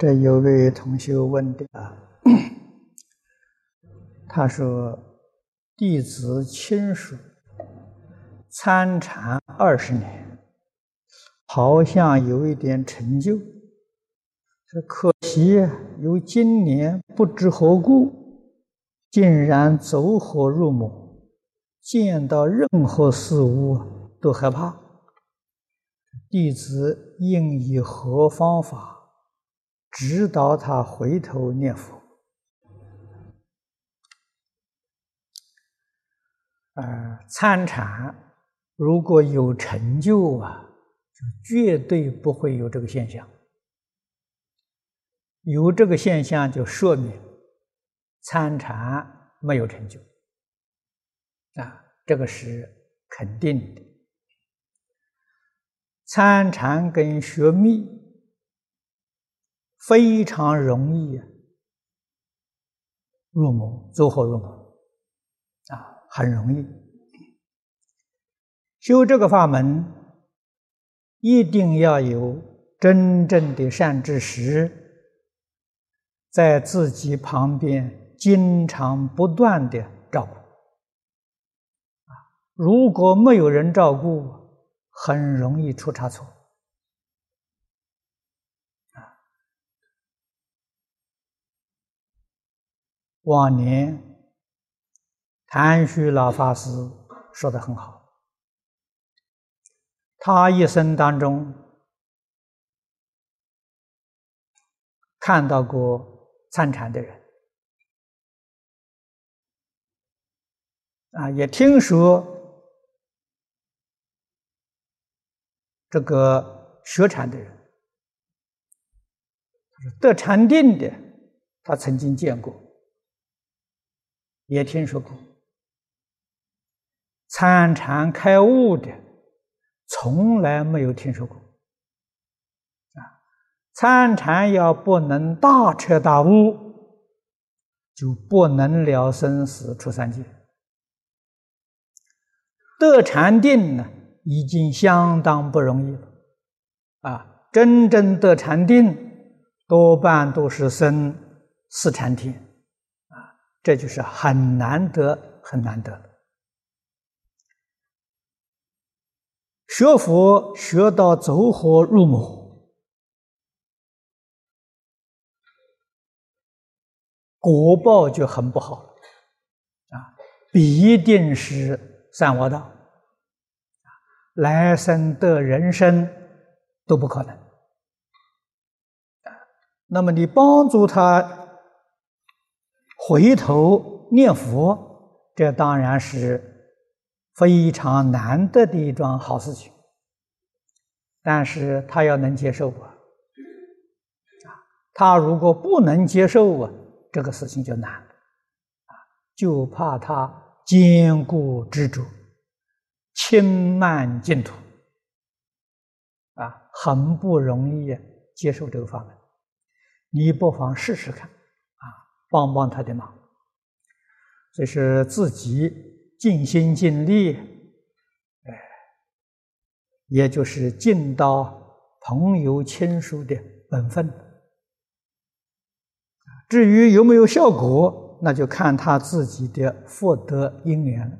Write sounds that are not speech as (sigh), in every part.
这有位同学问的啊，(coughs) 他说：“弟子亲属参禅二十年，好像有一点成就，可惜有今年不知何故，竟然走火入魔，见到任何事物都害怕。弟子应以何方法？”指导他回头念佛，呃，参禅如果有成就啊，就绝对不会有这个现象。有这个现象，就说明参禅没有成就啊，这个是肯定的。参禅跟学密。非常容易入魔，走火入魔啊，很容易修这个法门，一定要有真正的善知识在自己旁边，经常不断的照顾。如果没有人照顾，很容易出差错。往年谭旭老法师说的很好，他一生当中看到过参禅的人，啊，也听说这个学禅的人，得禅定的，他曾经见过。也听说过参禅开悟的，从来没有听说过。啊，参禅要不能大彻大悟，就不能了生死出三界。得禅定呢，已经相当不容易了。啊，真正得禅定，多半都是生四禅天。这就是很难得，很难得了。学佛学到走火入魔，果报就很不好了啊！必定是三恶道，来生的人生都不可能那么你帮助他。回头念佛，这当然是非常难得的一桩好事情。但是他要能接受啊，啊，他如果不能接受啊，这个事情就难了啊，就怕他坚固执着，轻慢净土，啊，很不容易接受这个法门。你不妨试试看。帮帮他的忙，这是自己尽心尽力，哎，也就是尽到朋友亲属的本分。至于有没有效果，那就看他自己的福德因缘了。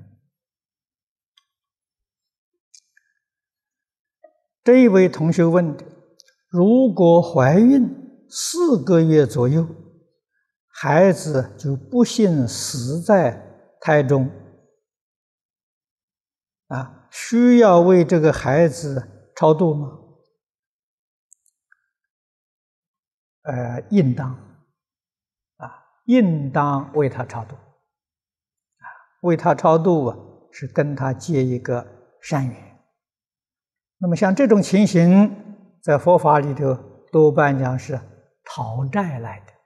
这一位同学问的：如果怀孕四个月左右？孩子就不幸死在胎中，啊，需要为这个孩子超度吗？呃，应当，啊，应当为他超度，啊，为他超度啊，是跟他结一个善缘。那么像这种情形，在佛法里头多半讲是讨债来的。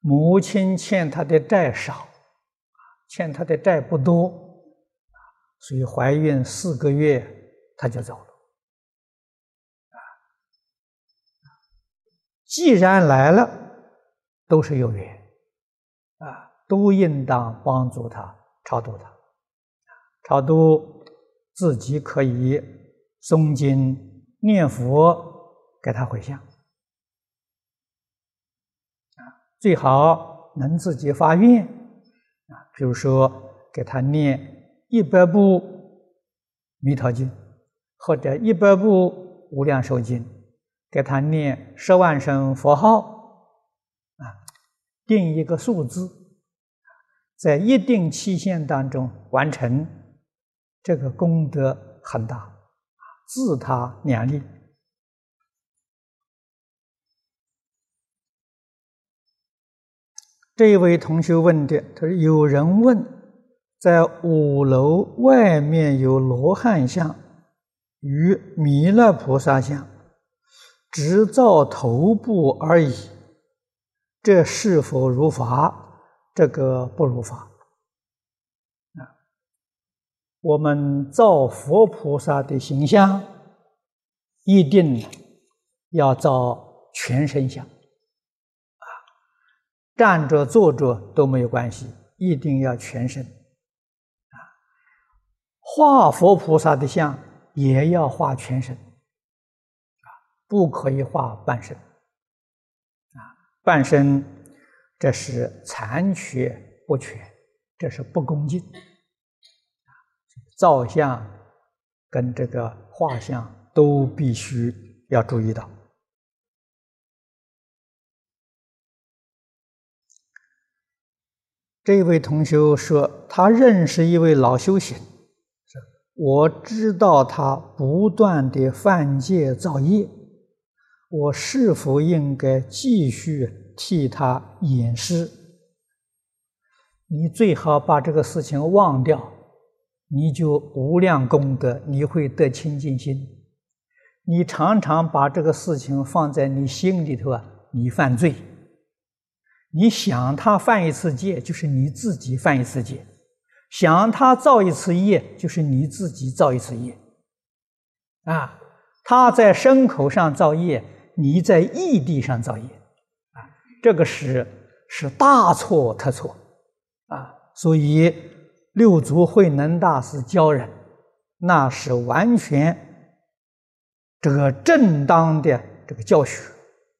母亲欠他的债少，欠他的债不多，所以怀孕四个月他就走了。既然来了，都是有缘，啊，都应当帮助他超度他，超度自己可以诵经念佛，给他回向。最好能自己发愿，啊，比如说给他念一百部《弥陀经》，或者一百部《无量寿经》，给他念十万声佛号，啊，定一个数字，在一定期限当中完成，这个功德很大，自他两利。这位同学问的，他说：“有人问，在五楼外面有罗汉像与弥勒菩萨像，只照头部而已，这是否如法？这个不如法。啊，我们造佛菩萨的形象，一定要造全身像。”站着坐着都没有关系，一定要全身。啊，画佛菩萨的像也要画全身，啊，不可以画半身。啊，半身这是残缺不全，这是不恭敬。啊，造像跟这个画像都必须要注意到。这位同学说，他认识一位老修行，我知道他不断的犯戒造业，我是否应该继续替他掩饰？你最好把这个事情忘掉，你就无量功德，你会得清净心。你常常把这个事情放在你心里头啊，你犯罪。你想他犯一次戒，就是你自己犯一次戒；想他造一次业，就是你自己造一次业。啊，他在牲口上造业，你在异地上造业，啊，这个是是大错特错，啊，所以六祖慧能大师教人，那是完全这个正当的这个教学，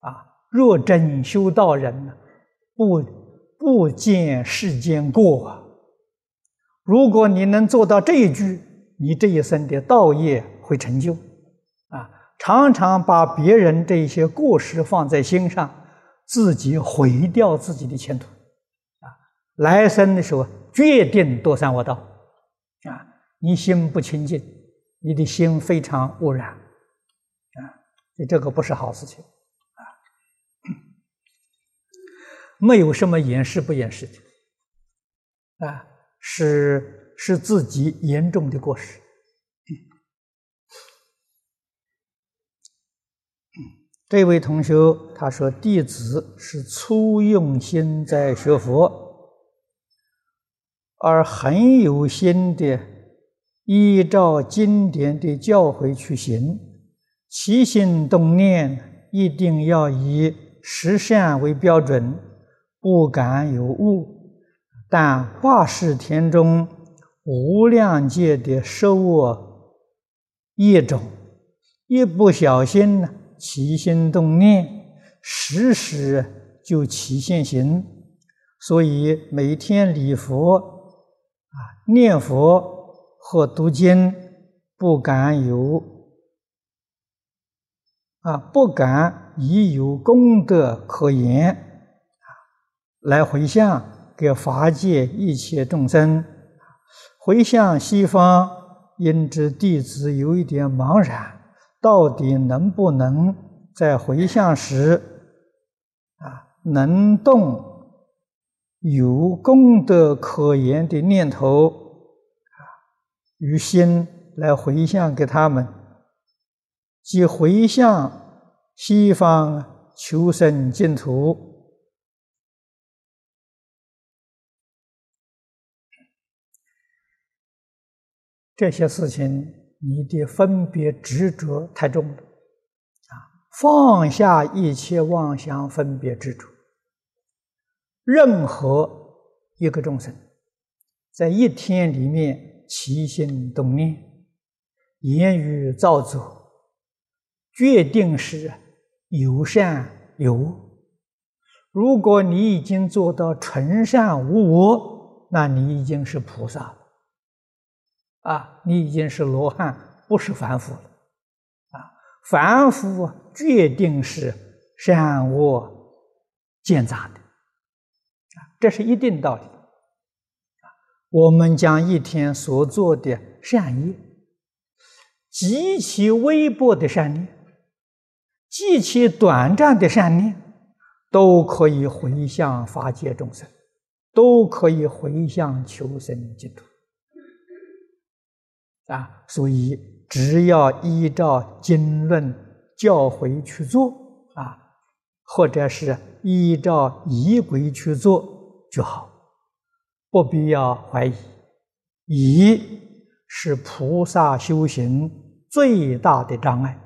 啊，若真修道人呢？不不见世间过啊！如果你能做到这一句，你这一生的道业会成就啊！常常把别人这些过失放在心上，自己毁掉自己的前途啊！来生的时候决定堕三恶道啊！你心不清净，你的心非常污染啊！所以这个不是好事情。没有什么掩饰不掩饰的，啊，是是自己严重的过失。这位同学他说：“弟子是初用心在学佛，而很有心的依照经典的教诲去行，起心动念一定要以十善为标准。”不敢有误，但化世田中无量界的受恶业种，一不小心呢，起心动念，时时就起现行。所以每天礼佛啊、念佛或读经，不敢有啊，不敢已有功德可言。来回向给法界一切众生，回向西方，因知弟子有一点茫然，到底能不能在回向时，啊，能动有功德可言的念头，啊，于心来回向给他们，即回向西方求生净土。这些事情，你的分别执着太重了，啊，放下一切妄想分别执着。任何一个众生，在一天里面起心动念、言语造作，决定是有善有恶。如果你已经做到纯善无我，那你已经是菩萨，啊，你已经是罗汉，不是凡夫了，啊，凡夫决定是善恶兼杂的，啊，这是一定道理。我们将一天所做的善业，极其微薄的善念，极其短暂的善念。都可以回向法界众生，都可以回向求生净土啊！所以只要依照经论教诲去做啊，或者是依照仪轨去做就好，不必要怀疑。疑是菩萨修行最大的障碍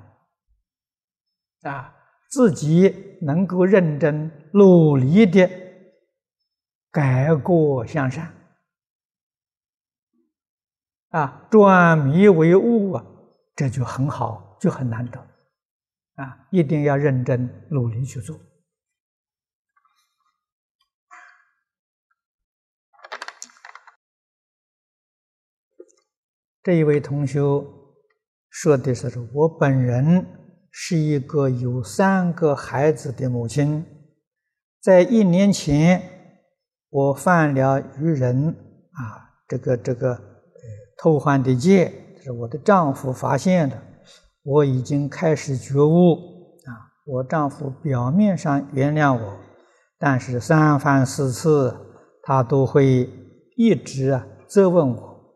啊！自己能够认真努力的改过向善，啊，转迷为悟啊，这就很好，就很难得，啊，一定要认真努力去做。这一位同学说的是：“我本人。”是一个有三个孩子的母亲，在一年前，我犯了愚人啊，这个这个偷换的戒，是我的丈夫发现的，我已经开始觉悟啊。我丈夫表面上原谅我，但是三番四次，他都会一直啊责问我。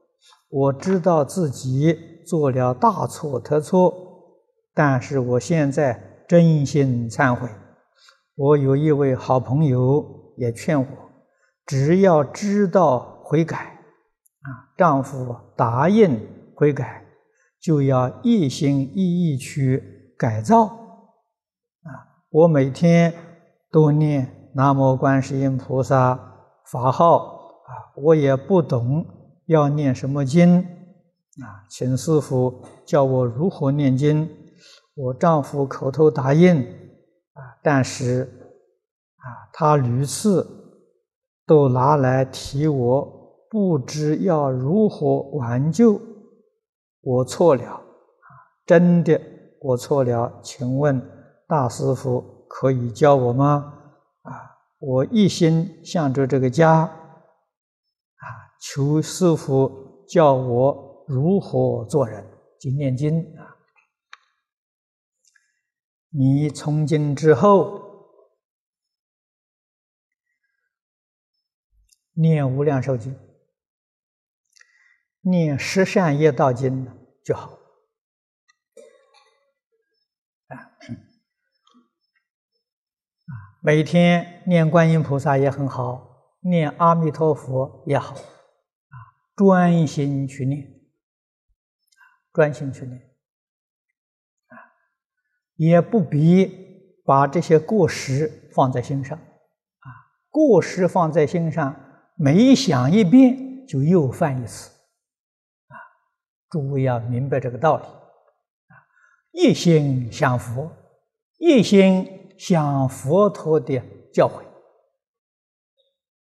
我知道自己做了大错特错。但是我现在真心忏悔。我有一位好朋友也劝我，只要知道悔改，啊，丈夫答应悔改，就要一心一意去改造。啊，我每天都念南无观世音菩萨法号，啊，我也不懂要念什么经，啊，请师傅教我如何念经。我丈夫口头答应啊，但是啊，他屡次都拿来提我，不知要如何挽救。我错了，真的我错了，请问大师傅可以教我吗？啊，我一心向着这个家啊，求师傅教我如何做人，经念经啊。你从今之后念无量寿经，念十善业道经就好啊！啊，每天念观音菩萨也很好，念阿弥陀佛也好啊，专心去念，专心去念。啊也不必把这些过失放在心上，啊，过失放在心上，每想一遍就又犯一次，诸位要明白这个道理，啊，一心向佛，一心向佛陀的教诲，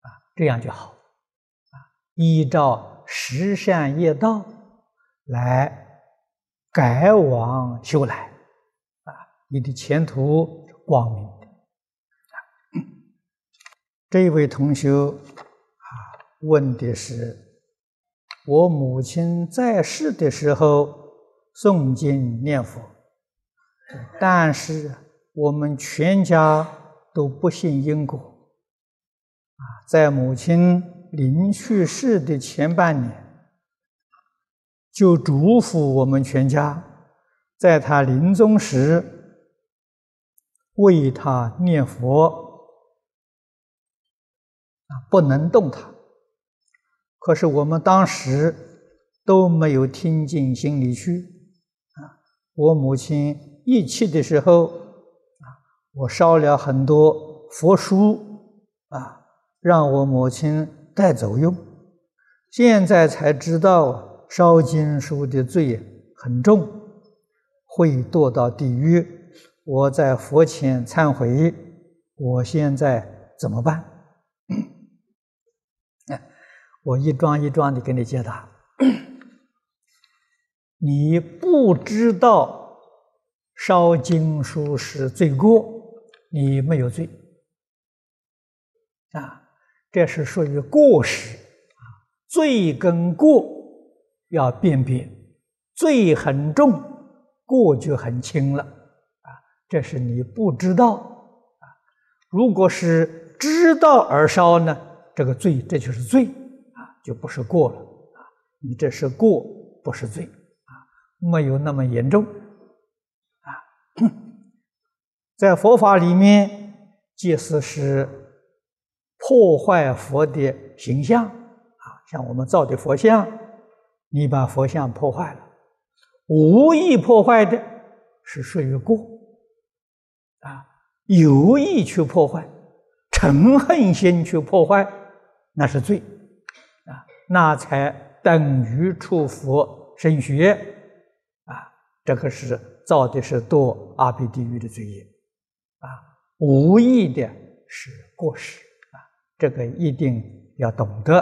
啊，这样就好，啊，依照十善业道来改往修来。啊你的前途光明的。这位同学啊，问的是：我母亲在世的时候诵经念佛，但是我们全家都不信因果啊。在母亲临去世的前半年，就嘱咐我们全家，在他临终时。为他念佛啊，不能动他。可是我们当时都没有听进心里去啊。我母亲一气的时候啊，我烧了很多佛书啊，让我母亲带走用。现在才知道烧经书的罪很重，会堕到地狱。我在佛前忏悔，我现在怎么办？我一桩一桩的给你解答。(clears throat) 你不知道烧经书是罪过，你没有罪啊，这是属于过失。罪跟过要辨别，罪很重，过就很轻了啊。这是你不知道啊。如果是知道而烧呢，这个罪这就是罪，就不是过了啊。你这是过，不是罪啊。没有那么严重，啊，在佛法里面，即使是破坏佛的形象，啊，像我们造的佛像，你把佛像破坏了，无意破坏的是属于过，啊，有意去破坏，嗔恨心去破坏，那是罪，那才等于出佛升学。啊。这个是造的是堕阿鼻地狱的罪业，啊，无意的是过失，啊，这个一定要懂得，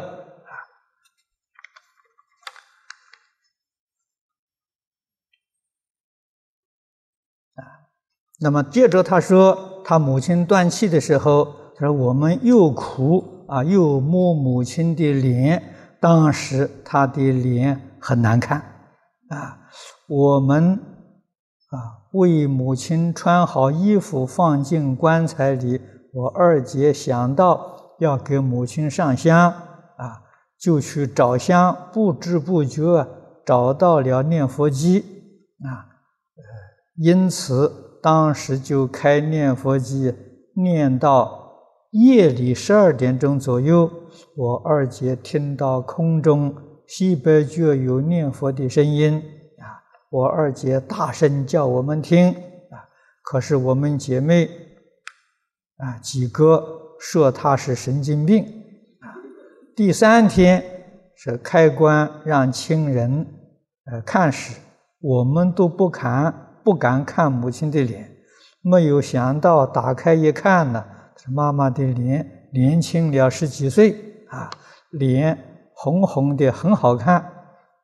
啊，那么接着他说，他母亲断气的时候，他说我们又哭啊，又摸母亲的脸，当时他的脸很难看，啊。我们啊，为母亲穿好衣服放进棺材里。我二姐想到要给母亲上香啊，就去找香，不知不觉找到了念佛机啊，因此当时就开念佛机，念到夜里十二点钟左右，我二姐听到空中西北角有念佛的声音啊。我二姐大声叫我们听啊，可是我们姐妹啊几个说她是神经病啊。第三天是开棺让亲人呃看时，我们都不敢不敢看母亲的脸，没有想到打开一看呢，妈妈的脸年轻了十几岁啊，脸红红的很好看，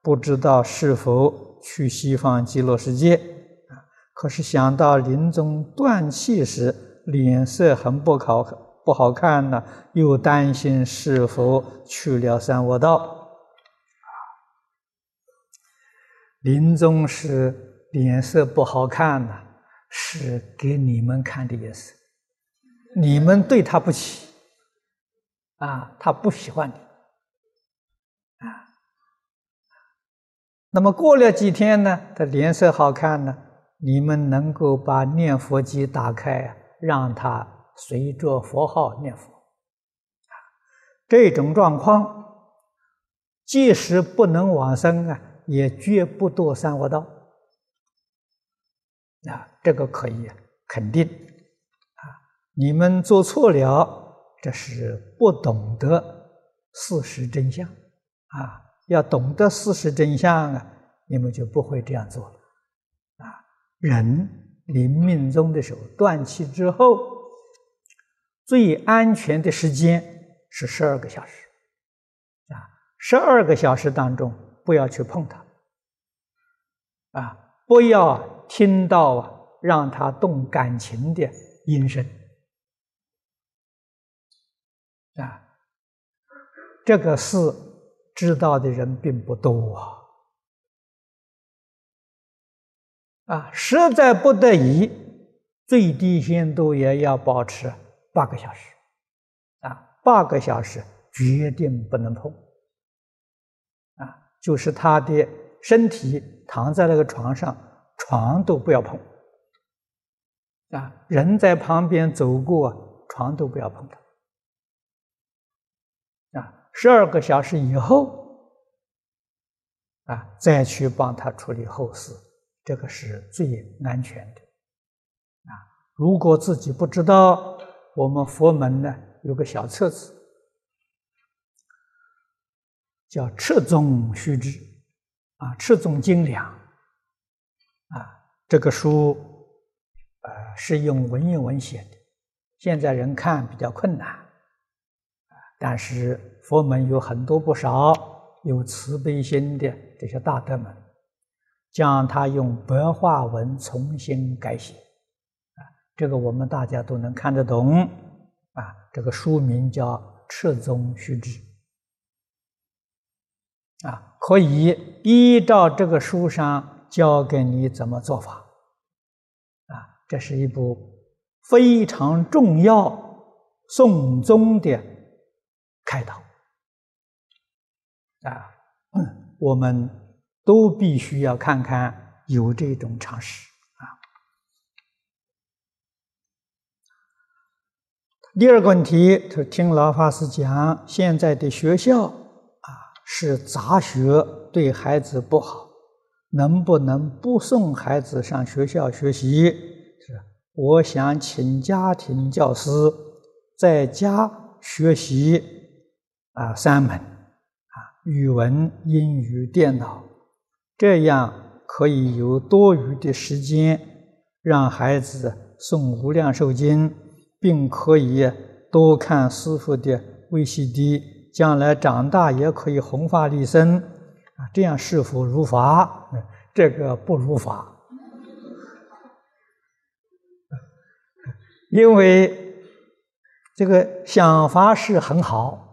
不知道是否。去西方极乐世界啊！可是想到临终断气时脸色很不好不好看呢，又担心是否去了三恶道？临终时脸色不好看呢，是给你们看的意思。你们对他不起啊，他不喜欢你。啊那么过了几天呢？他脸色好看呢。你们能够把念佛机打开，让他随着佛号念佛。啊，这种状况，即使不能往生啊，也绝不堕三恶道。啊，这个可以肯定。你们做错了，这是不懂得事实真相。啊。要懂得事实真相啊，你们就不会这样做了。啊，人临命终的时候，断气之后，最安全的时间是十二个小时。啊，十二个小时当中，不要去碰它。啊，不要听到啊让他动感情的音声。啊，这个事。知道的人并不多啊！啊，实在不得已，最低限度也要保持八个小时，啊，八个小时决定不能碰，啊，就是他的身体躺在那个床上，床都不要碰，啊，人在旁边走过，床都不要碰啊。十二个小时以后，啊，再去帮他处理后事，这个是最安全的。啊，如果自己不知道，我们佛门呢有个小册子，叫《赤宗须知》，啊，《赤宗精良》，啊，这个书呃，是用文言文写的，现在人看比较困难，但是佛门有很多不少有慈悲心的这些大德们，将它用白话文重新改写，啊，这个我们大家都能看得懂，啊，这个书名叫《赤宗须知》，啊，可以依照这个书上教给你怎么做法。啊这是一部非常重要宋宗的开导啊，我们都必须要看看有这种常识啊。第二个问题，就听老法师讲，现在的学校啊是杂学，对孩子不好，能不能不送孩子上学校学习？我想请家庭教师在家学习啊三门啊语文、英语、电脑，这样可以有多余的时间让孩子诵无量寿经，并可以多看师傅的 VCD，将来长大也可以弘法利生啊。这样是否如法？(laughs) 这个不如法。(laughs) 因为这个想法是很好，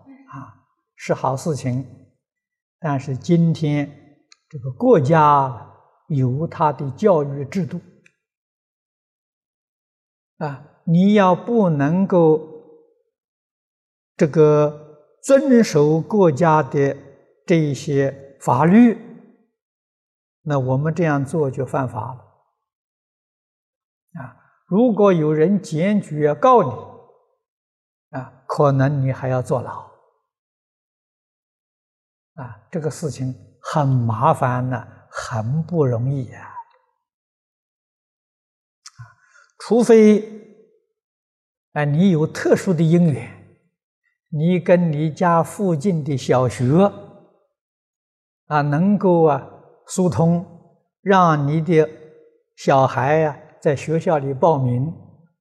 是好事情，但是今天这个国家有它的教育制度啊，你要不能够这个遵守国家的这一些法律，那我们这样做就犯法了啊。如果有人检举要告你，啊，可能你还要坐牢，啊，这个事情很麻烦呢，很不容易呀，啊，除非，啊，你有特殊的因缘，你跟你家附近的小学，啊，能够啊疏通，让你的小孩呀。在学校里报名，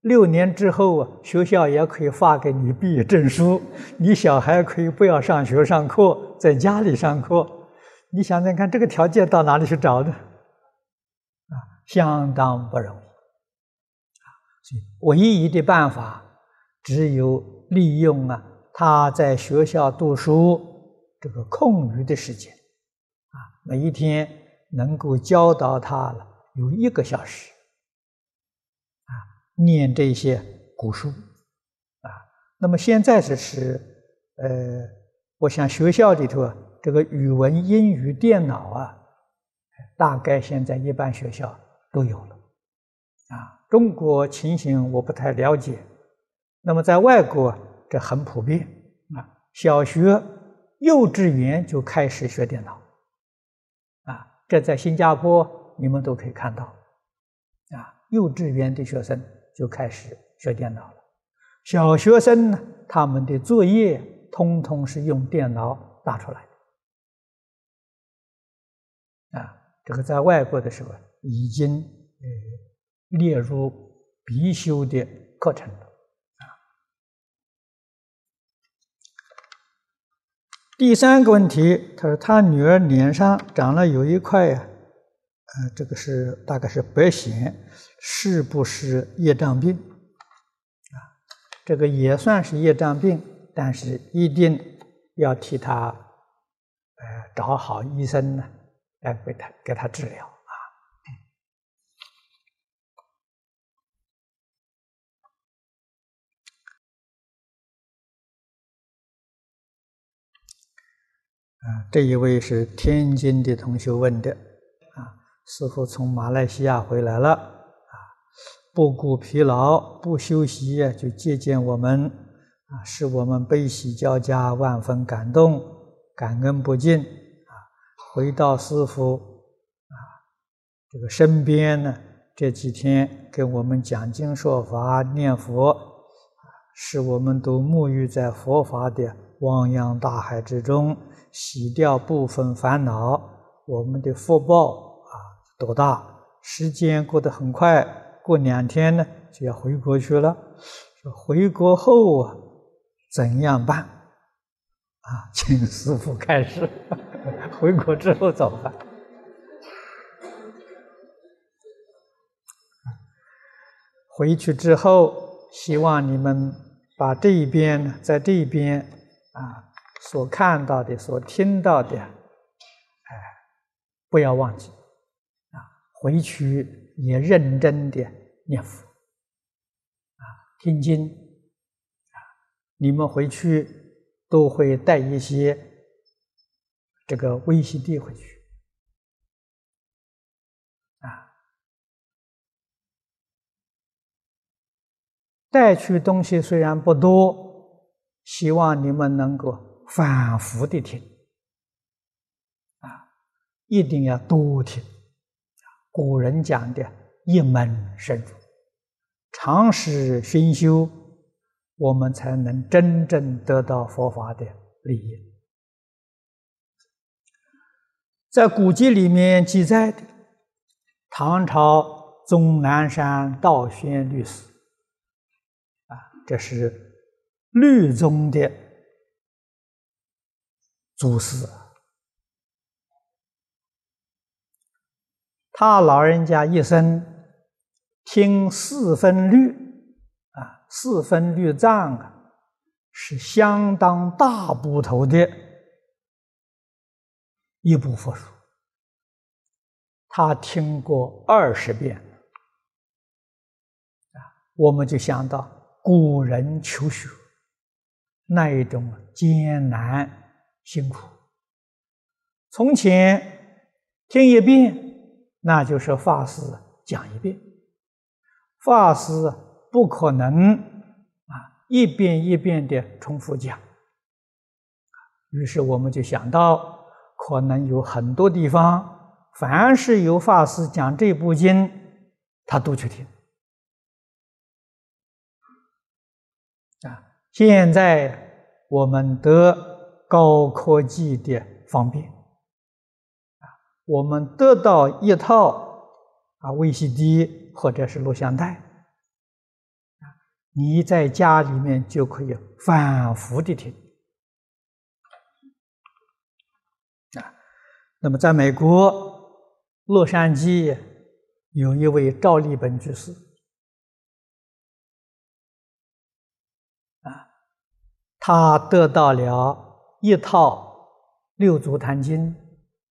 六年之后啊，学校也可以发给你毕业证书。你小孩可以不要上学上课，在家里上课。你想想看，这个条件到哪里去找的？啊，相当不容易。啊，所以唯一的办法只有利用啊他在学校读书这个空余的时间，啊，每一天能够教导他了有一个小时。念这些古书，啊，那么现在是是，呃，我想学校里头这个语文、英语、电脑啊，大概现在一般学校都有了，啊，中国情形我不太了解，那么在外国这很普遍，啊，小学、幼稚园就开始学电脑，啊，这在新加坡你们都可以看到，啊，幼稚园的学生。就开始学电脑了。小学生呢，他们的作业通通是用电脑打出来的。啊，这个在外国的时候已经呃列入必修的课程了。啊，第三个问题，他说他女儿脸上长了有一块呀。呃，这个是大概是白癣，是不是业障病？啊，这个也算是业障病，但是一定要替他，呃，找好医生呢，来给他给他治疗啊。啊，这一位是天津的同学问的。师傅从马来西亚回来了，不顾疲劳，不休息就接见我们，啊，使我们悲喜交加，万分感动，感恩不尽，啊，回到师傅啊这个身边呢，这几天跟我们讲经说法、念佛，使我们都沐浴在佛法的汪洋大海之中，洗掉部分烦恼，我们的福报啊。多大？时间过得很快，过两天呢就要回国去了。说回国后啊，怎样办？啊，请师傅开始。(laughs) 回国之后怎么办？回去之后，希望你们把这一边，在这一边啊，所看到的、所听到的，哎，不要忘记啊，回去也认真的念佛啊，听经啊，你们回去都会带一些这个微信地回去啊。带去东西虽然不多，希望你们能够反复的听，啊，一定要多听。古人讲的“一门深入”，长时熏修，我们才能真正得到佛法的利益。在古籍里面记载的，唐朝终南山道宣律师。啊这是律宗的祖师，他老人家一生听四分律啊，四分律藏啊，是相当大部头的一部佛书，他听过二十遍啊，我们就想到。古人求学那一种艰难辛苦，从前听一遍，那就是法师讲一遍，法师不可能啊一遍一遍的重复讲。于是我们就想到，可能有很多地方，凡是有法师讲这部经，他都去听。啊，现在我们得高科技的方便，我们得到一套啊 VCD 或者是录像带，你在家里面就可以反复的听，啊，那么在美国洛杉矶有一位赵立本居士。他得到了一套《六祖坛经》，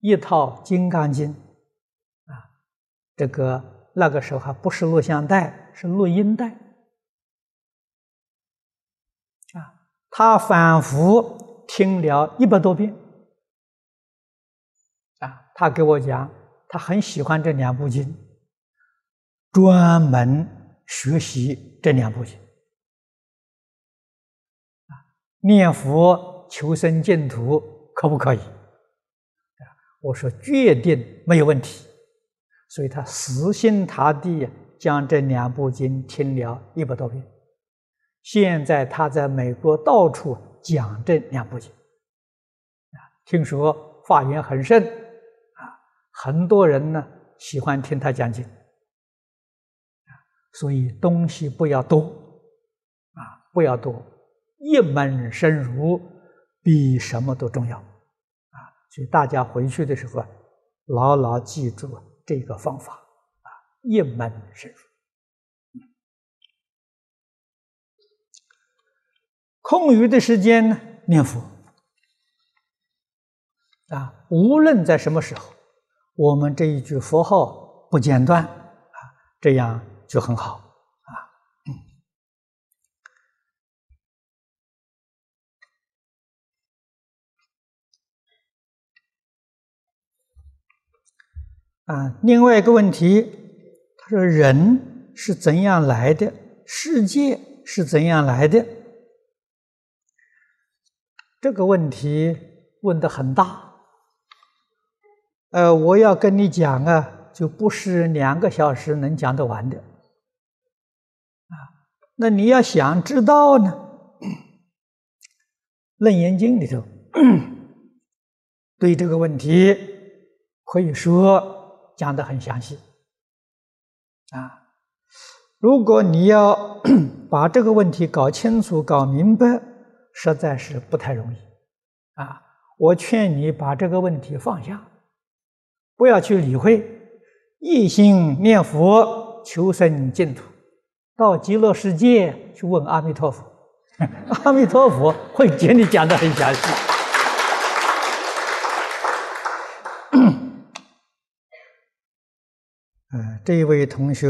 一套《金刚经》，啊，这个那个时候还不是录像带，是录音带，啊，他反复听了一百多遍，啊，他给我讲，他很喜欢这两部经，专门学习这两部经。啊念佛求生净土可不可以？我说决定没有问题。所以他死心塌地将这两部经听了一百多遍。现在他在美国到处讲这两部经，啊，听说法缘很盛，啊，很多人呢喜欢听他讲经，所以东西不要多，啊，不要多。一门深入比什么都重要！所以大家回去的时候啊，牢牢记住这个方法啊，一门深入。空余的时间呢，念佛啊，无论在什么时候，我们这一句佛号不间断啊，这样就很好。啊，另外一个问题，他说：“人是怎样来的？世界是怎样来的？”这个问题问的很大。呃，我要跟你讲啊，就不是两个小时能讲得完的。啊，那你要想知道呢，《楞严经》里头 (coughs) 对这个问题可以说。讲的很详细，啊，如果你要 (coughs) 把这个问题搞清楚、搞明白，实在是不太容易啊！我劝你把这个问题放下，不要去理会，一心念佛求生净土，到极乐世界去问阿弥陀佛，(laughs) 阿弥陀佛会给你讲的很详细。嗯，这一位同学。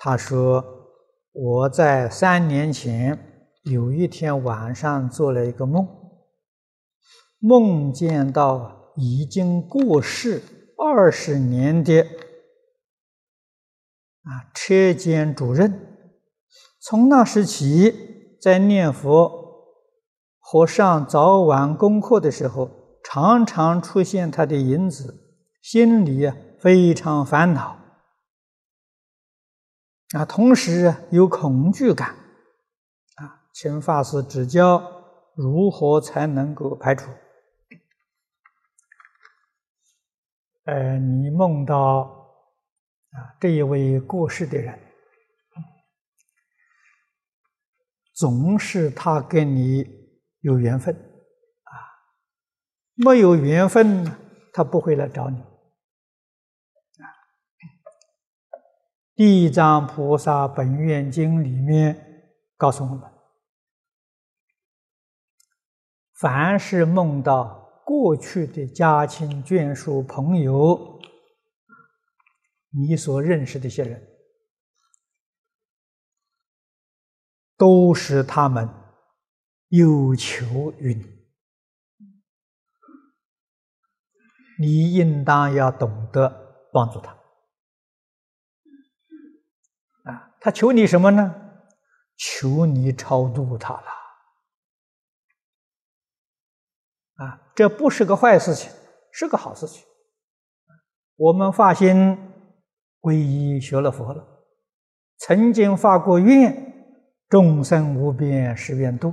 他说：“我在三年前有一天晚上做了一个梦，梦见到已经过世二十年的啊车间主任，从那时起在念佛和上早晚功课的时候，常常出现他的影子，心里啊非常烦恼。”啊，同时有恐惧感，啊，请法师指教如何才能够排除？呃，你梦到啊这一位过世的人，总是他跟你有缘分，啊，没有缘分他不会来找你。《地藏菩萨本愿经》里面告诉我们：凡是梦到过去的家亲眷属、朋友，你所认识的一些人，都是他们有求于你，你应当要懂得帮助他。他求你什么呢？求你超度他了。啊，这不是个坏事情，是个好事情。我们发心皈依学了佛了，曾经发过愿，众生无边誓愿度。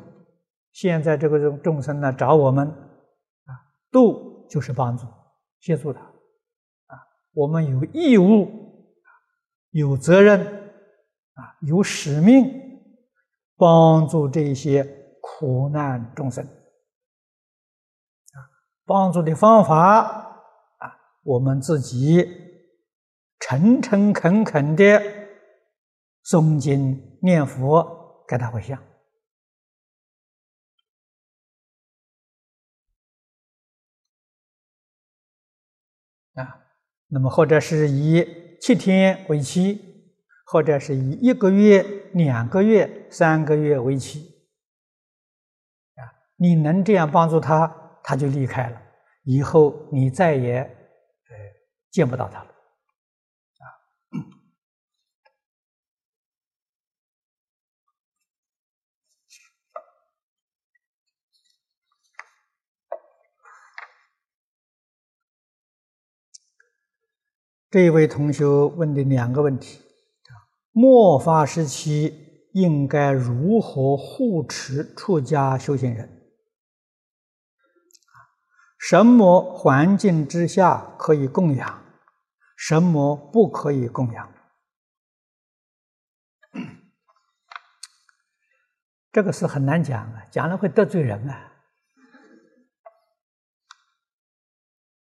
现在这个众众生呢，找我们，啊，度就是帮助，协助他。啊，我们有义务，有责任。有使命帮助这些苦难众生啊，帮助的方法啊，我们自己诚诚恳恳的诵经念佛，给他回向啊，那么或者是以七天为期。或者是以一个月、两个月、三个月为期，啊，你能这样帮助他，他就离开了，以后你再也呃见不到他了，啊。这位同学问的两个问题。末法时期应该如何护持出家修行人？什么环境之下可以供养？什么不可以供养？(coughs) 这个是很难讲啊，讲了会得罪人啊！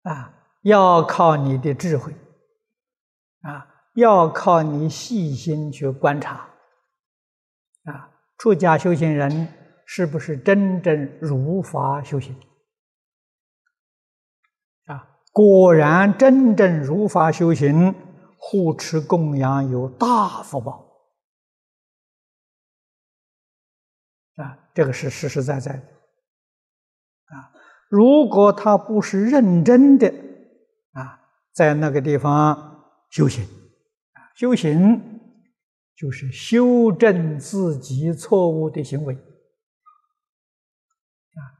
啊，要靠你的智慧啊。要靠你细心去观察，啊，出家修行人是不是真正如法修行？啊，果然真正如法修行，护持供养有大福报，啊，这个是实实在在的。啊，如果他不是认真的，啊，在那个地方修行。修行就是修正自己错误的行为。啊，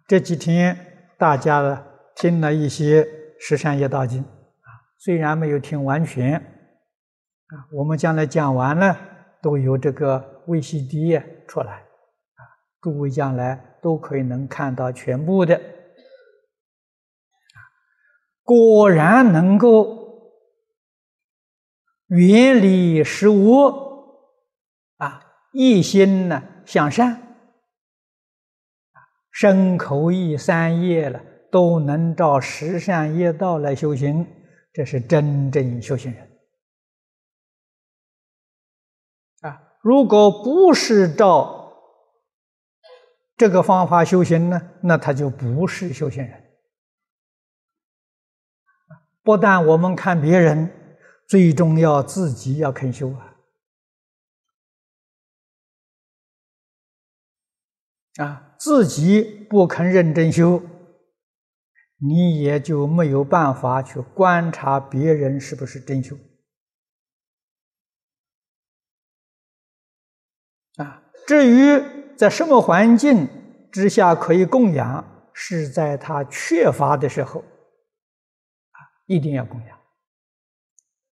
这几天大家听了一些《十善业道经》，啊，虽然没有听完全，啊，我们将来讲完了都有这个 VCD 出来，啊，诸位将来都可以能看到全部的，啊，果然能够。远离食物，一心呢向善，身口意三业了都能照十善业道来修行，这是真正修行人。啊，如果不是照这个方法修行呢，那他就不是修行人。不但我们看别人，最终要自己要肯修啊！啊，自己不肯认真修，你也就没有办法去观察别人是不是真修。啊，至于在什么环境之下可以供养，是在他缺乏的时候。一定要供养，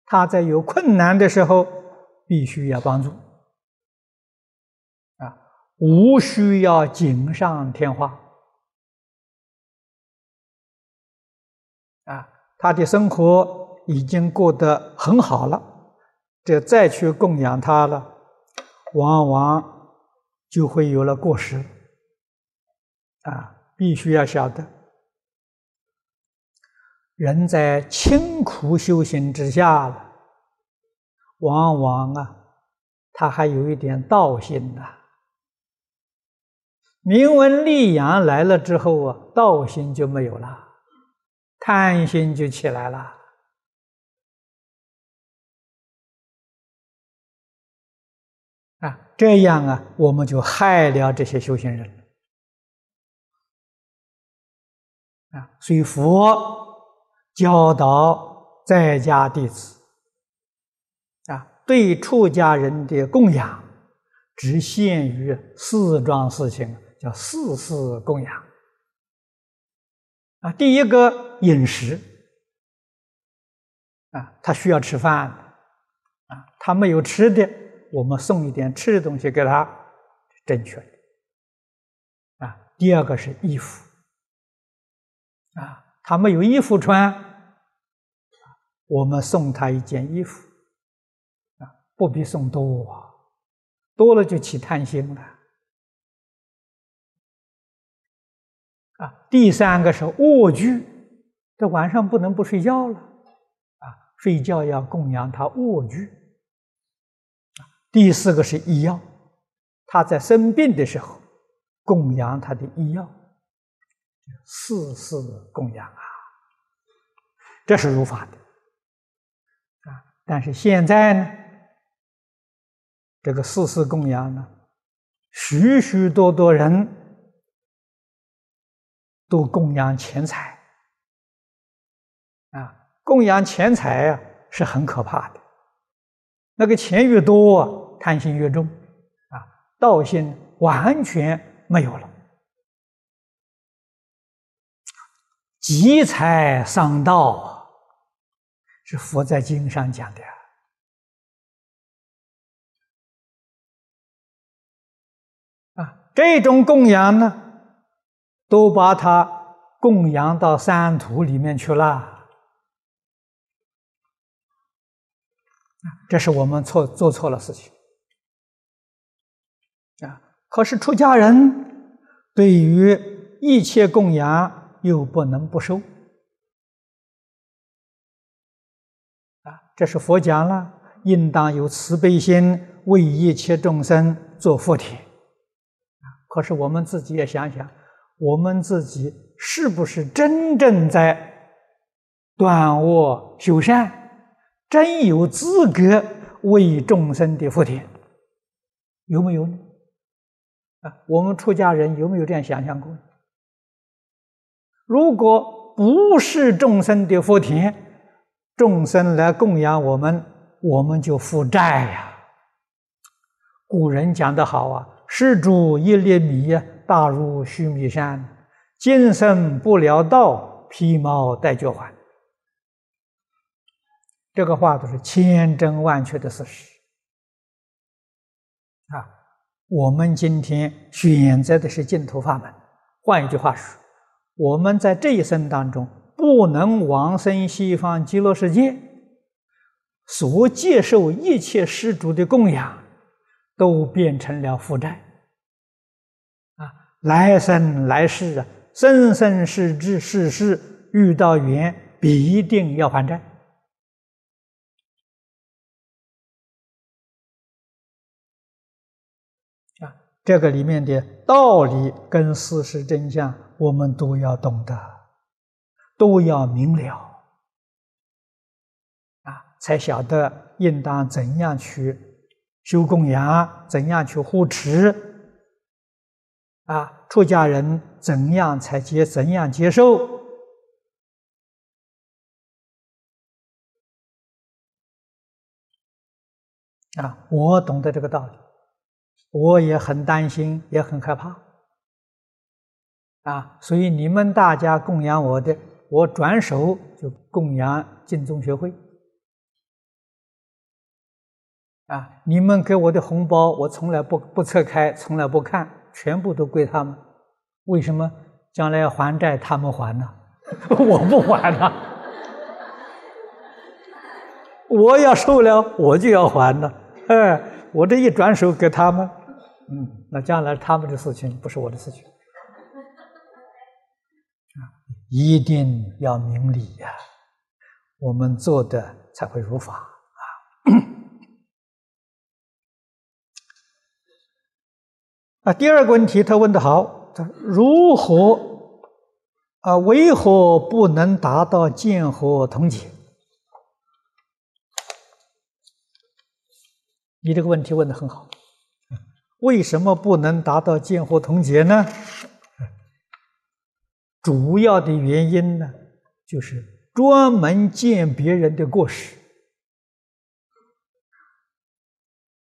他在有困难的时候，必须要帮助，啊，无需要锦上添花，啊，他的生活已经过得很好了，这再去供养他了，往往就会有了过失，啊，必须要晓得。人在清苦修行之下了，往往啊，他还有一点道心呐。名闻利养来了之后啊，道心就没有了，贪心就起来了。啊，这样啊，我们就害了这些修行人啊，所以佛。教导在家弟子啊，对出家人的供养只限于四桩事情，叫四事供养啊。第一个饮食啊，他需要吃饭啊，他没有吃的，我们送一点吃的东西给他，正确的啊。第二个是衣服啊，他没有衣服穿。我们送他一件衣服，啊，不必送多，多了就起贪心了。啊，第三个是卧具，这晚上不能不睡觉了，啊，睡觉要供养他卧具。第四个是医药，他在生病的时候供养他的医药，四事供养啊，这是如法的。但是现在呢，这个四世供养呢，许许多多人都供养钱财啊，供养钱财啊是很可怕的。那个钱越多，贪心越重啊，道心完全没有了，积财伤道。是佛在经上讲的啊，这种供养呢，都把它供养到三途里面去了，这是我们错做错了事情啊。可是出家人对于一切供养又不能不收。这是佛讲了，应当有慈悲心，为一切众生做福田。可是我们自己也想想，我们自己是不是真正在断恶修善，真有资格为众生的福田？有没有呢？啊，我们出家人有没有这样想象过？如果不是众生的福田，众生来供养我们，我们就负债呀。古人讲得好啊：“施主一粒米，大如须弥山；今生不了道，披毛戴角还。”这个话都是千真万确的事实啊。我们今天选择的是净土法门，换一句话说，我们在这一生当中。不能往生西方极乐世界，所接受一切施主的供养，都变成了负债啊！来生来世啊，生生世世世世遇到缘，必定要还债啊！这个里面的道理跟事实真相，我们都要懂得，都要明了啊，才晓得应当怎样去。修供养怎样去护持？啊，出家人怎样才接怎样接受？啊，我懂得这个道理，我也很担心，也很害怕。啊，所以你们大家供养我的，我转手就供养净宗学会。啊！你们给我的红包，我从来不不拆开，从来不看，全部都归他们。为什么？将来要还债，他们还呢？(laughs) 我不还呢？我要受了，我就要还呢。哎，我这一转手给他们，嗯，那将来他们的事情不是我的事情。一定要明理呀，我们做的才会如法啊。(coughs) 啊，第二个问题他问的好，他如何啊？为何不能达到见和同解？你这个问题问的很好，为什么不能达到见和同解呢？主要的原因呢，就是专门见别人的过失，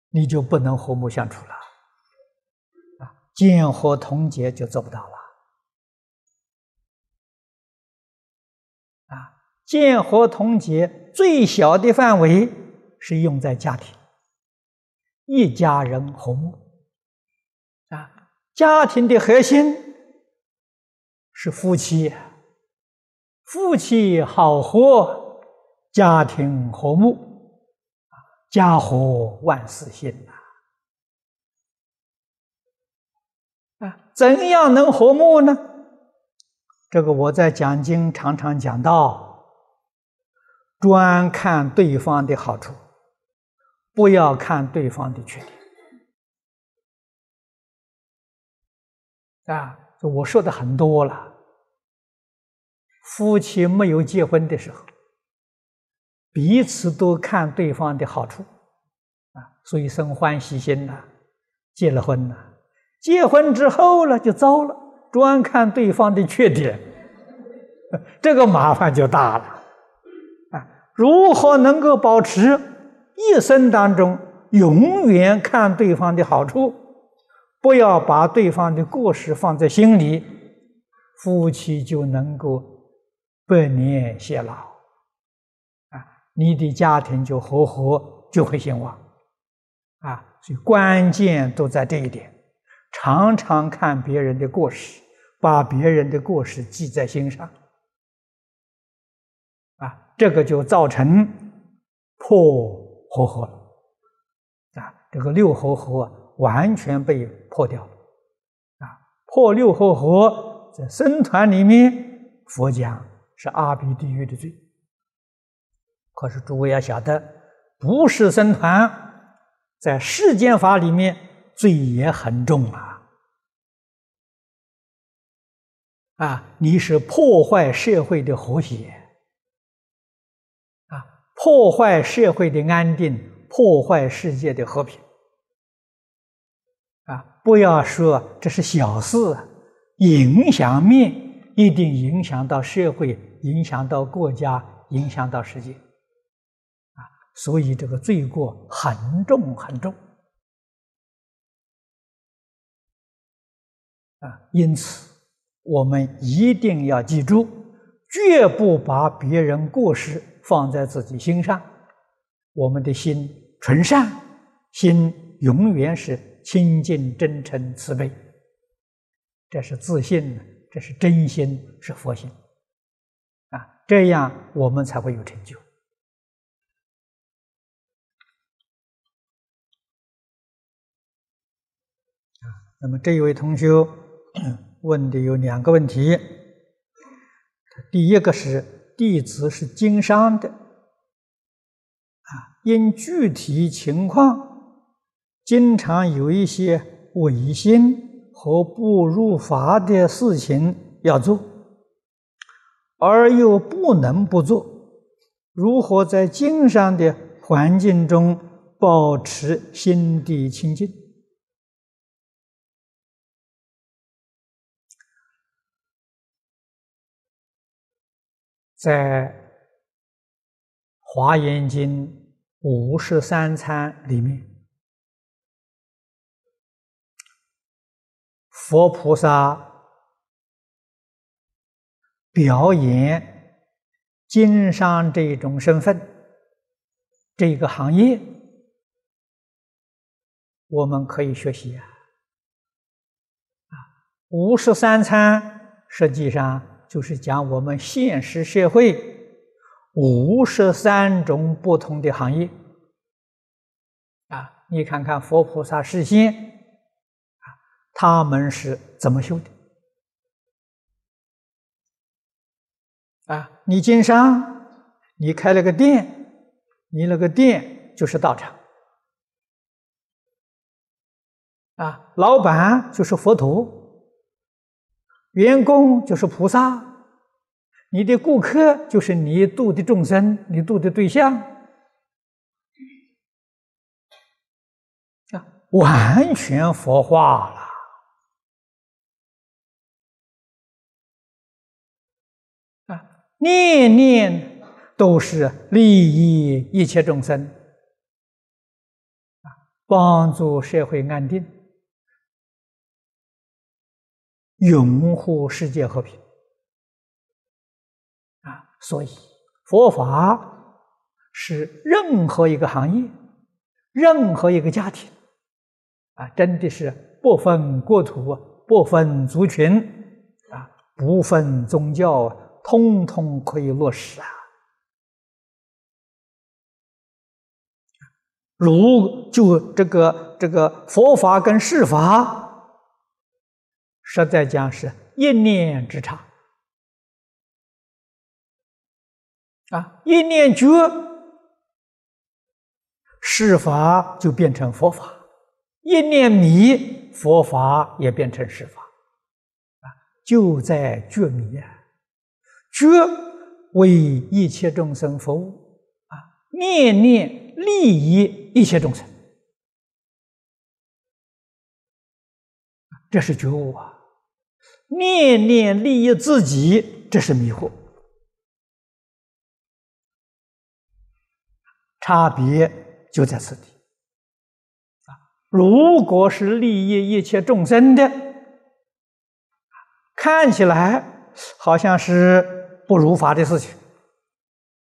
你就不能和睦相处了啊。见和同解就做不到了啊！见和同解最小的范围是用在家庭，一家人和睦啊。家庭的核心是夫妻，夫妻好和，家庭和睦家和万事兴呐。啊，怎样能和睦呢？这个我在讲经常常讲到，专看对方的好处，不要看对方的缺点。啊，我说的很多了。夫妻没有结婚的时候，彼此都看对方的好处，啊，所以生欢喜心呐。结了婚呐。结婚之后呢就糟了，专看对方的缺点，这个麻烦就大了。啊，如何能够保持一生当中永远看对方的好处，不要把对方的过失放在心里，夫妻就能够百年偕老。啊，你的家庭就和和就会兴旺。啊，所以关键都在这一点。常常看别人的过失，把别人的过失记在心上，啊，这个就造成破和合了，啊，这个六合合完全被破掉了，啊，破六合合在僧团里面，佛讲是阿鼻地狱的罪，可是诸位要晓得，不是僧团，在世间法里面。罪也很重啊！啊，你是破坏社会的和谐，啊，破坏社会的安定，破坏世界的和平，啊，不要说这是小事，影响面一定影响到社会，影响到国家，影响到世界，啊，所以这个罪过很重很重。啊，因此我们一定要记住，绝不把别人过失放在自己心上。我们的心纯善，心永远是清净、真诚、慈悲。这是自信，这是真心，是佛心。啊，这样我们才会有成就。啊，那么这一位同学 (coughs) 问的有两个问题，第一个是弟子是经商的，啊，因具体情况，经常有一些违心和不入法的事情要做，而又不能不做，如何在经商的环境中保持心地清净？在《华严经》五十三参里面，佛菩萨表演经商这种身份，这个行业，我们可以学习啊！啊，五十三餐实际上。就是讲我们现实社会五十三种不同的行业啊，你看看佛菩萨示现，他们是怎么修的？啊？你经商，你开了个店，你那个店就是道场。啊，老板就是佛陀。员工就是菩萨，你的顾客就是你度的众生，你度的对象。啊，完全佛化了念念都是利益一切众生啊，帮助社会安定。拥护世界和平啊！所以佛法是任何一个行业、任何一个家庭啊，真的是不分国土、不分族群啊、不分宗教啊，通通可以落实啊！如就这个这个佛法跟世法。实在讲是一念之差啊！一念觉，世法就变成佛法；一念迷，佛法也变成世法。就在觉迷啊！觉为一切众生服务啊，念念利益一切众生，这是觉悟啊！念念利益自己，这是迷惑。差别就在此地啊！如果是利益一切众生的，看起来好像是不如法的事情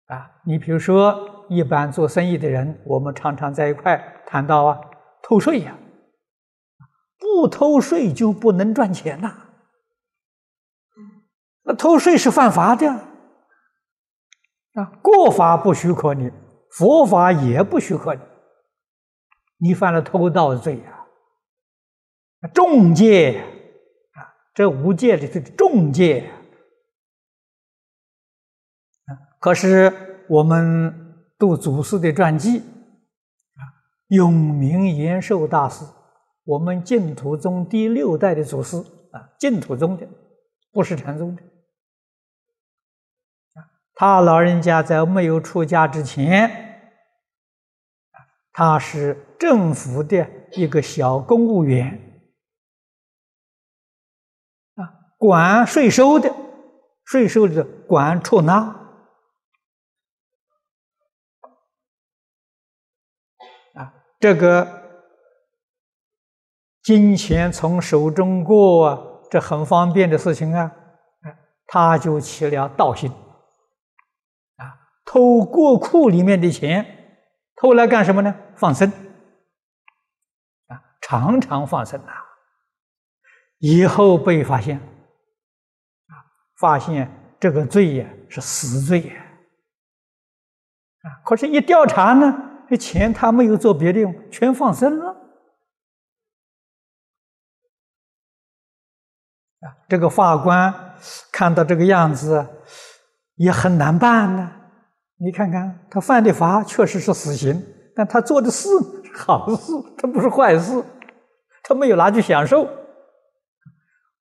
啊！你比如说，一般做生意的人，我们常常在一块谈到啊，偷税呀，不偷税就不能赚钱呐。那偷税是犯法的啊！过法不许可你，佛法也不许可你。你犯了偷盗罪呀！重戒啊！这五戒里的重戒可是我们读祖师的传记啊，永明延寿大师，我们净土宗第六代的祖师啊，净土宗的，不是禅宗的。他老人家在没有出家之前，他是政府的一个小公务员，啊，管税收的，税收的管出纳，啊，这个金钱从手中过啊，这很方便的事情啊，他就起了盗心。啊偷国库里面的钱，偷来干什么呢？放生啊，常常放生啊。以后被发现，啊，发现这个罪呀是死罪呀，啊，可是，一调查呢，这钱他没有做别的用，全放生了，啊，这个法官看到这个样子，也很难办呢。你看看，他犯的法确实是死刑，但他做的事是好事，他不是坏事，他没有拿去享受。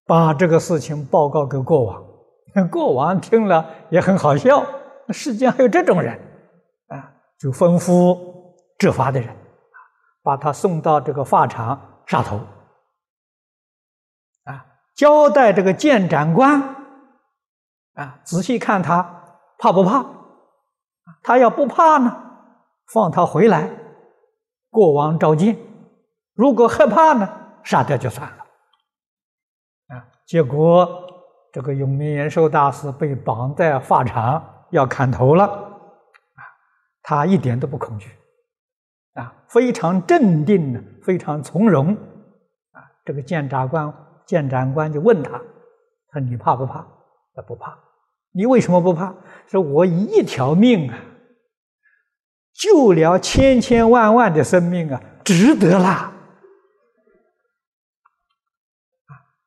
把这个事情报告给国王，国王听了也很好笑。世间还有这种人啊，就吩咐执法的人，把他送到这个法场杀头。啊，交代这个监斩官，啊，仔细看他怕不怕？他要不怕呢，放他回来，国王召见；如果害怕呢，杀掉就算了。啊，结果这个永明延寿大师被绑在法场，要砍头了。啊，他一点都不恐惧，啊，非常镇定的，非常从容。啊，这个监察官。监察官就问他：“他说你怕不怕？”他不怕。你为什么不怕？说我一条命啊，救了千千万万的生命啊，值得啦！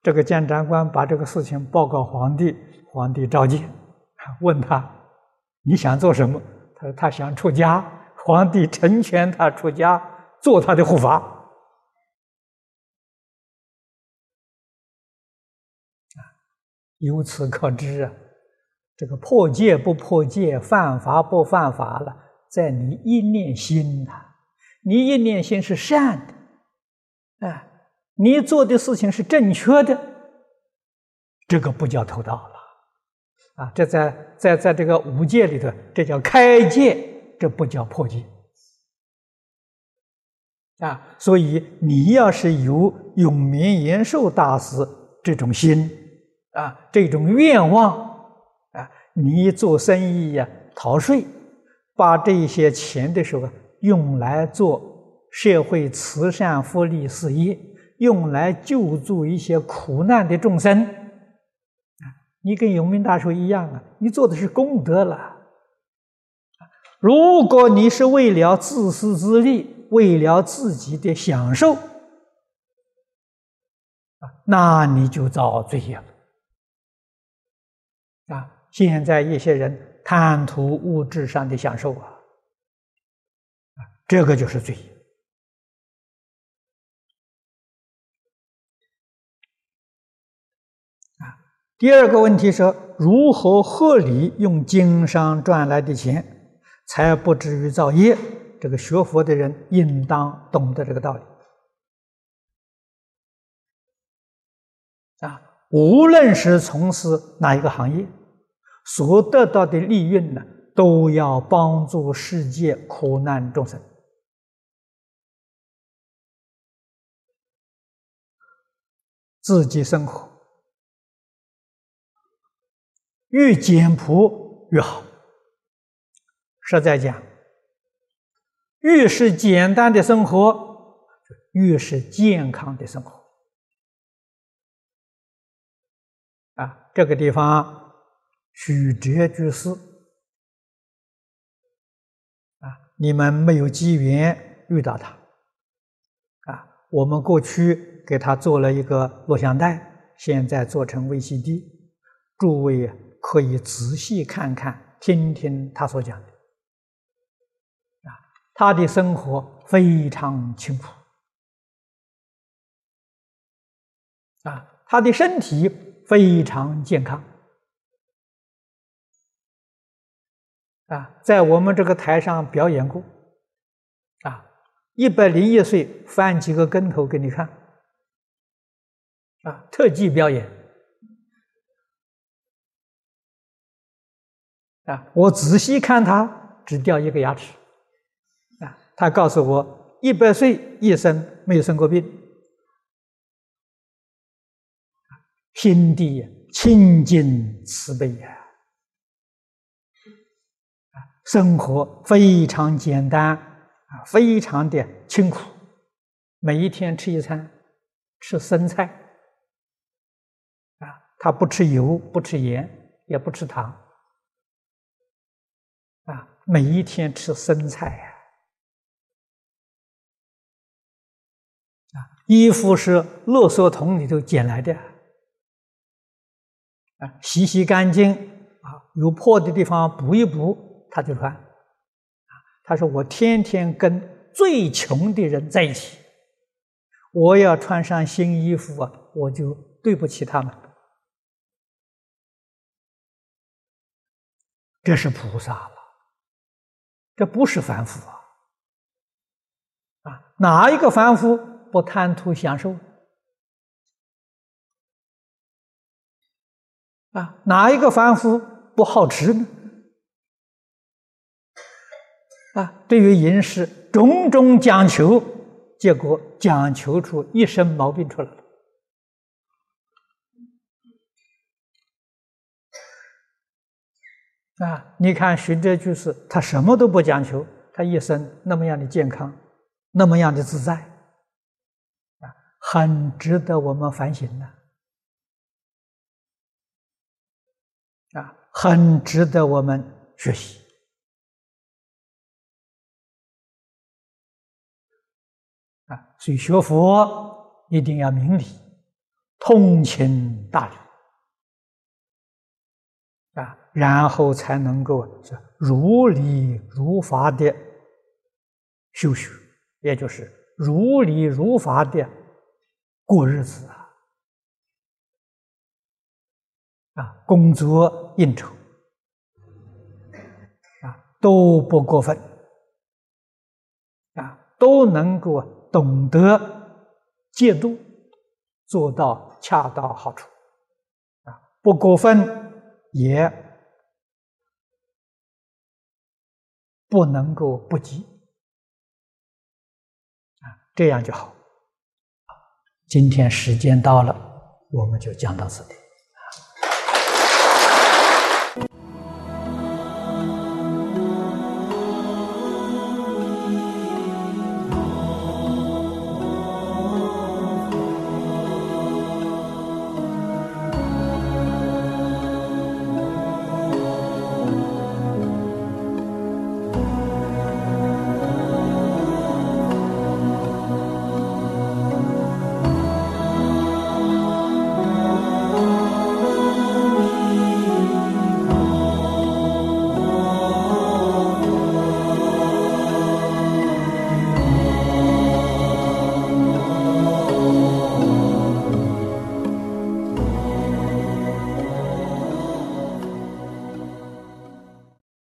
这个监察官把这个事情报告皇帝，皇帝召见，(laughs) 问他：“你想做什么？”他说：“他想出家。”皇帝成全他出家，做他的护法。由此可知啊，这个破戒不破戒，犯法不犯法了，在你一念心呐。你一念心是善的，啊，你做的事情是正确的，这个不叫偷盗了，啊，这在在在这个五戒里头，这叫开戒，这不叫破戒，啊，所以你要是有永明延寿大师这种心。啊，这种愿望啊，你做生意呀，逃税，把这些钱的时候用来做社会慈善福利事业，用来救助一些苦难的众生，啊，你跟永明大师一样啊，你做的是功德了。如果你是为了自私自利，为了自己的享受，啊，那你就遭罪业了。啊，现在一些人贪图物质上的享受啊，这个就是罪。啊，第二个问题是如何合理用经商赚来的钱，才不至于造业？这个学佛的人应当懂得这个道理。啊，无论是从事哪一个行业。所得到的利润呢，都要帮助世界苦难众生。自己生活越简朴越好。实在讲，越是简单的生活，越是健康的生活。啊，这个地方。曲折居士啊，你们没有机缘遇到他啊。我们过去给他做了一个录像带，现在做成 VCD，诸位可以仔细看看，听听他所讲的。他的生活非常清苦啊，他的身体非常健康。啊，在我们这个台上表演过，啊，一百零一岁翻几个跟头给你看，啊，特技表演，啊，我仔细看他只掉一个牙齿，他告诉我一百岁一生没有生过病，心地清净慈悲呀。生活非常简单啊，非常的清苦。每一天吃一餐，吃生菜啊，他不吃油，不吃盐，也不吃糖啊，每一天吃生菜呀。衣服是垃圾桶里头捡来的。啊，洗洗干净啊，有破的地方补一补，他就穿。他说我天天跟最穷的人在一起，我要穿上新衣服啊，我就对不起他们。这是菩萨了，这不是凡夫啊！啊，哪一个凡夫不贪图享受？啊，哪一个凡夫不好吃呢？啊，对于饮食种种讲求，结果讲求出一身毛病出来。啊，你看徐哲居士，他什么都不讲求，他一生那么样的健康，那么样的自在，很值得我们反省的，啊，很值得我们学习，啊，所以学佛一定要明理，通情达理。啊，然后才能够是如理如法的修学，也就是如理如法的过日子啊！啊，工作应酬啊都不过分啊，都能够懂得戒度，做到恰到好处啊，不过分。也不能够不急啊，这样就好。今天时间到了，我们就讲到这里。